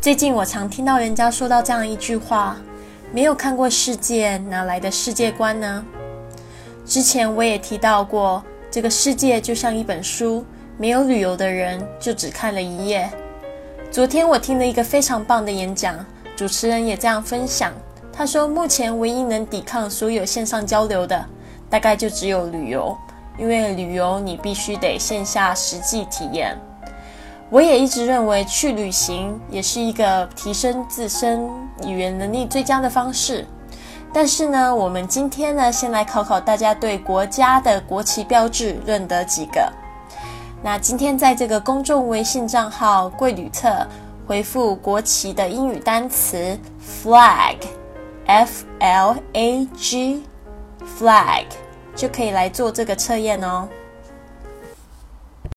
最近我常听到人家说到这样一句话：“没有看过世界，哪来的世界观呢？”之前我也提到过，这个世界就像一本书，没有旅游的人就只看了一页。昨天我听了一个非常棒的演讲，主持人也这样分享。他说，目前唯一能抵抗所有线上交流的，大概就只有旅游，因为旅游你必须得线下实际体验。我也一直认为去旅行也是一个提升自身语言能力最佳的方式。但是呢，我们今天呢，先来考考大家对国家的国旗标志认得几个。那今天在这个公众微信账号“贵旅特”回复国旗的英语单词 “flag”，f l a g，flag 就可以来做这个测验哦。